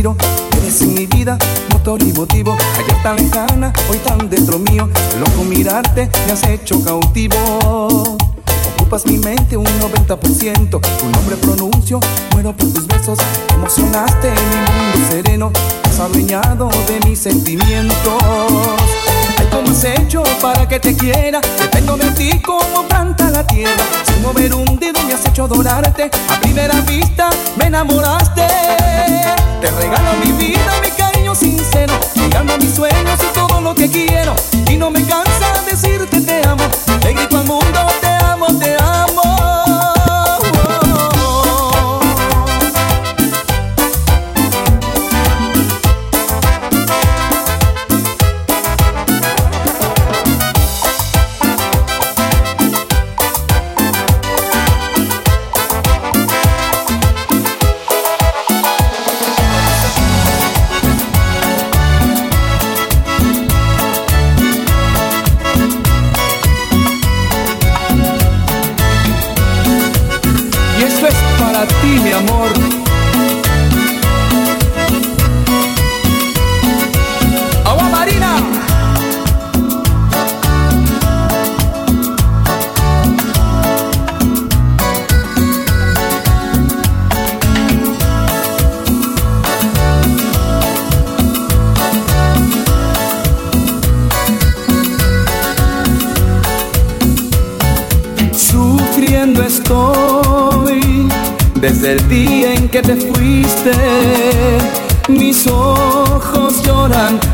respiro. Eres mi vida, motor y motivo. Ayer tan lejana, hoy tan dentro mío. Loco mirarte, me has hecho cautivo. Ocupas mi mente un 90%. Tu nombre pronuncio, muero por tus besos. Emocionaste mi mundo sereno. Has adueñado de mis sentimientos. Ay, ¿cómo has hecho para que te quiera? Dependo de ti como planta la tierra. Sin mover un dedo me has hecho adorarte. A primera vista me enamoraste. Te regalo mi vida, mi cariño sincero. Mi alma, mis sueños y todo lo que quiero. Y no me cansa decirte te amo. Te grito al mundo, te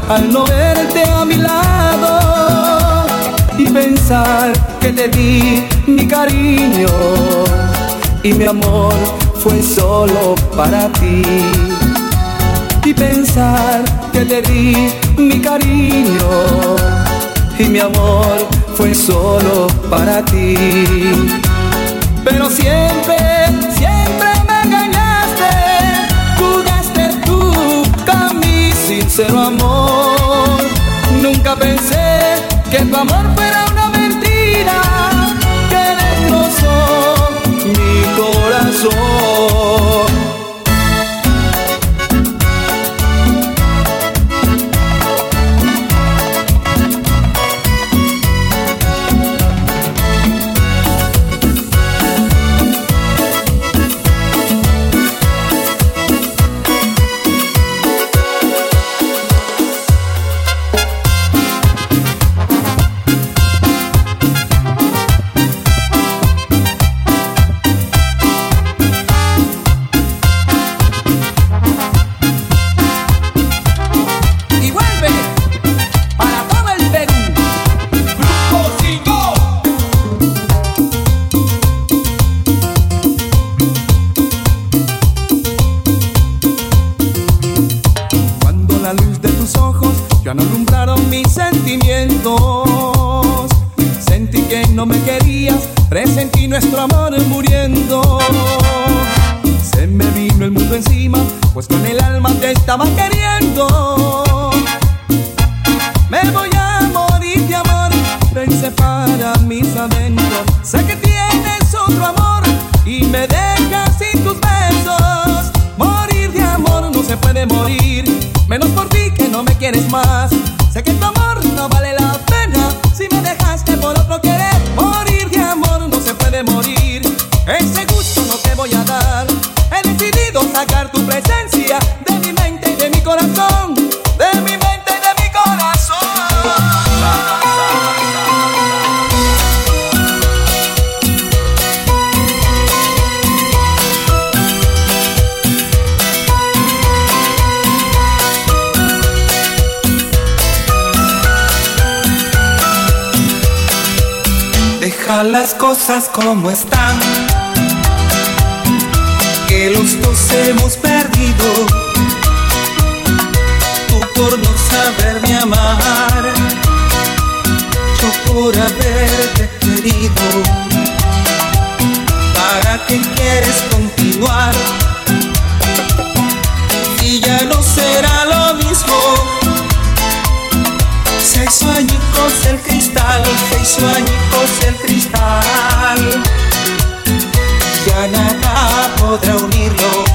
al no verte a mi lado y pensar que te di mi cariño y mi amor fue solo para ti. Y pensar que te di mi cariño y mi amor fue solo para ti. Pero siempre, que tu amor fuera I'm getting. cosas como están, que los dos hemos perdido, tú por no saberme amar, yo por haberte querido, ¿para qué quieres continuar? Y ya no será lo mismo, seis añicos el que cristal, se hizo el cristal, ya nada podrá unirlo.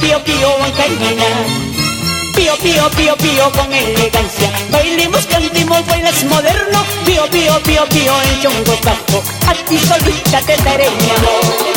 pío, pío, bancaimana. Pío, pío, pío, pío con elegancia. Bailemos, cantemos, bailas moderno. Pío, pío, pío, pío, el chongo bajo. A ti solita te daré mi amor.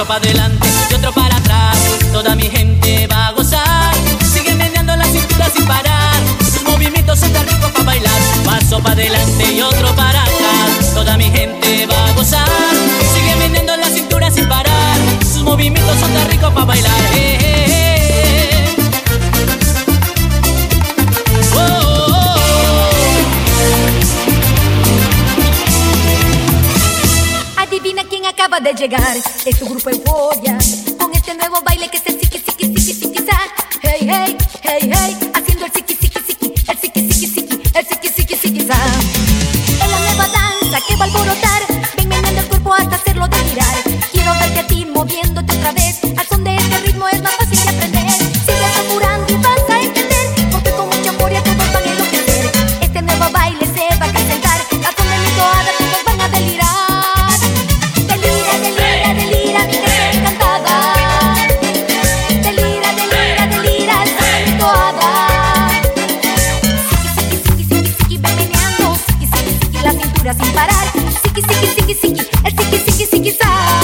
paso para adelante y otro para atrás. Toda mi gente va a gozar. Sigue meneando la cintura sin parar. Sus movimientos son tan ricos para bailar. Paso para adelante y otro para atrás. Toda mi gente va a gozar. Sigue meneando la cintura sin parar. Sus movimientos son tan ricos para bailar. Eh. de llegar. Es tu grupo euforia. Con este nuevo baile que se siqui, siqui, siqui, siqui, Hey, hey, hey, hey. Haciendo el siqui, siqui, siqui. El siqui, siqui, siqui. El siqui, siqui, siqui, Es la nueva danza que va a alborotar. procura sem parar. Sique, sique, sique, sique, é sique, sique, sique, sai.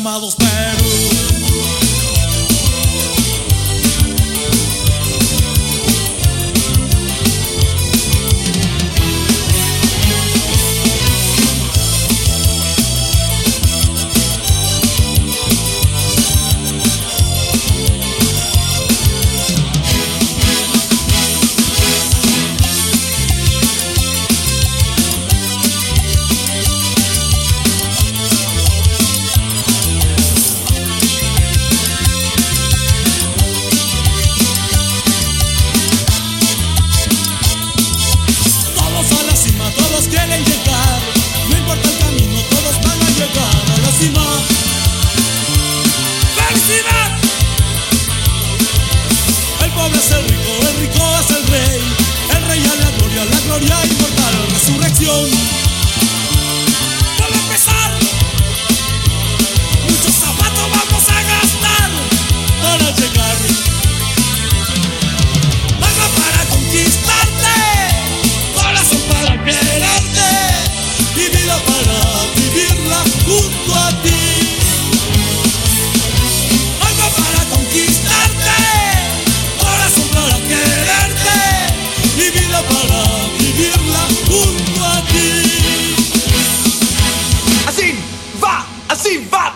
amados. el rico es el rey, el rey a la gloria, la gloria inmortal, resurrección. Assim vai!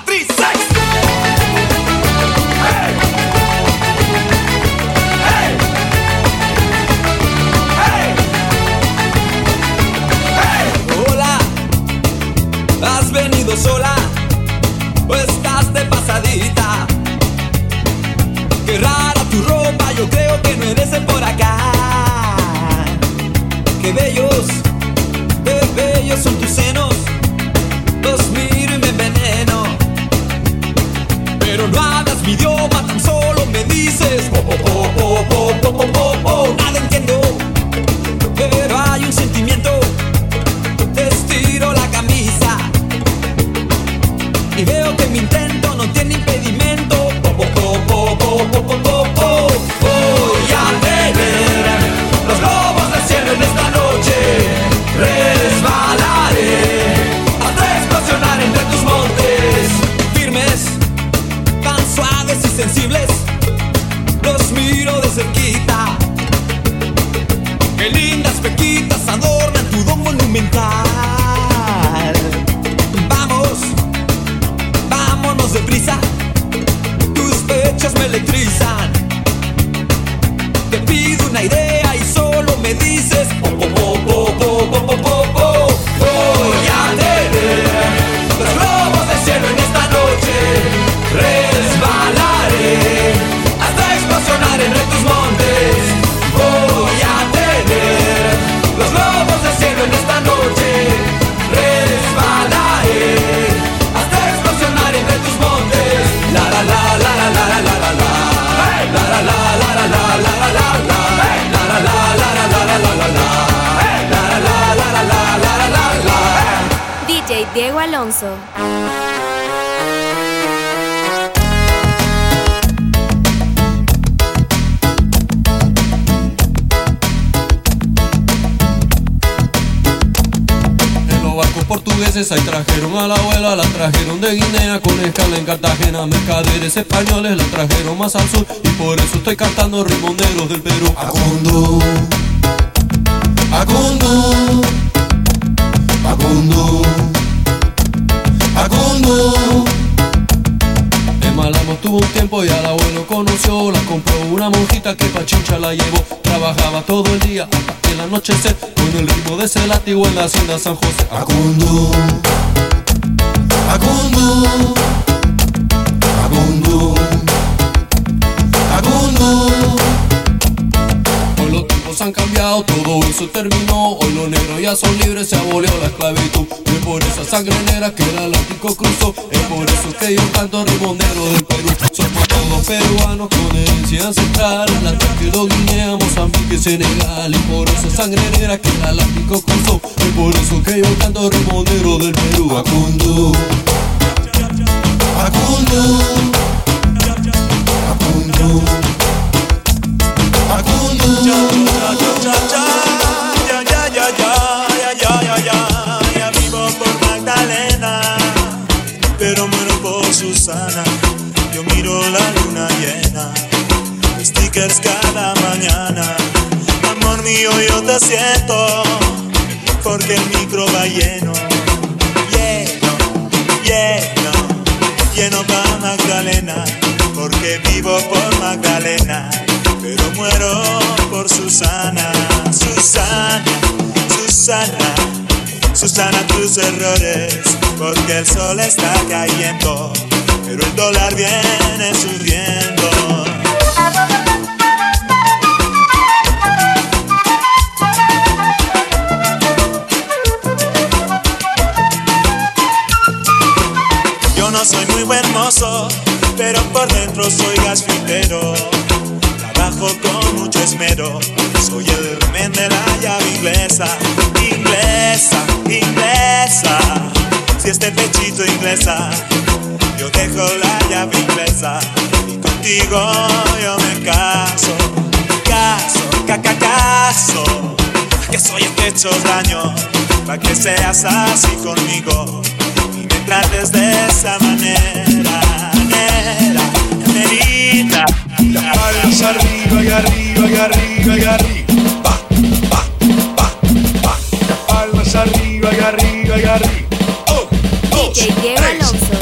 Alonso. portugueses ahí trajeron a la abuela, la trajeron de Guinea con escala en Cartagena, mercaderes españoles la trajeron más al sur y por eso estoy cantando rimonderos del Perú. Acundo, Acundo, Acundo. Facundo. En Malamo tuvo un tiempo y al abuelo conoció, la compró una monjita que pachincha la llevó. Trabajaba todo el día hasta que el anochecer con el ritmo de ese látigo en la hacienda San José. Facundo. Facundo. Facundo. Facundo han cambiado, todo eso terminó. Hoy los negros ya son libres, se abolió la esclavitud. Es por esa sangre negra que el Atlántico cruzó. Es por eso que yo canto ritmo del Perú. Somos todos peruanos con herencia ancestral. La tranquilo Guinea, Mozambique y Senegal. Es por esa sangre negra que el Atlántico cruzó. Es por eso que yo canto ritmo del Perú. Acundú, Acundú, Acundú. Magdalena, porque vivo por Magdalena, pero muero por Susana, Susana, Susana, Susana tus errores, porque el sol está cayendo, pero el dólar viene subiendo. Yo no soy muy buen mozo, pero por dentro soy gasfitero. Con mucho esmero, soy el men de la llave inglesa, inglesa, inglesa. Si este pechito inglesa, yo dejo la llave inglesa. Y contigo yo me caso, caso, caca, caso. Que soy el que he hecho daño, para que seas así conmigo. Y me trates de esa manera, manera, la espalda arriba y arriba y arriba y arriba. Arriba y arriba y arriba. Dos, tres. Alonso.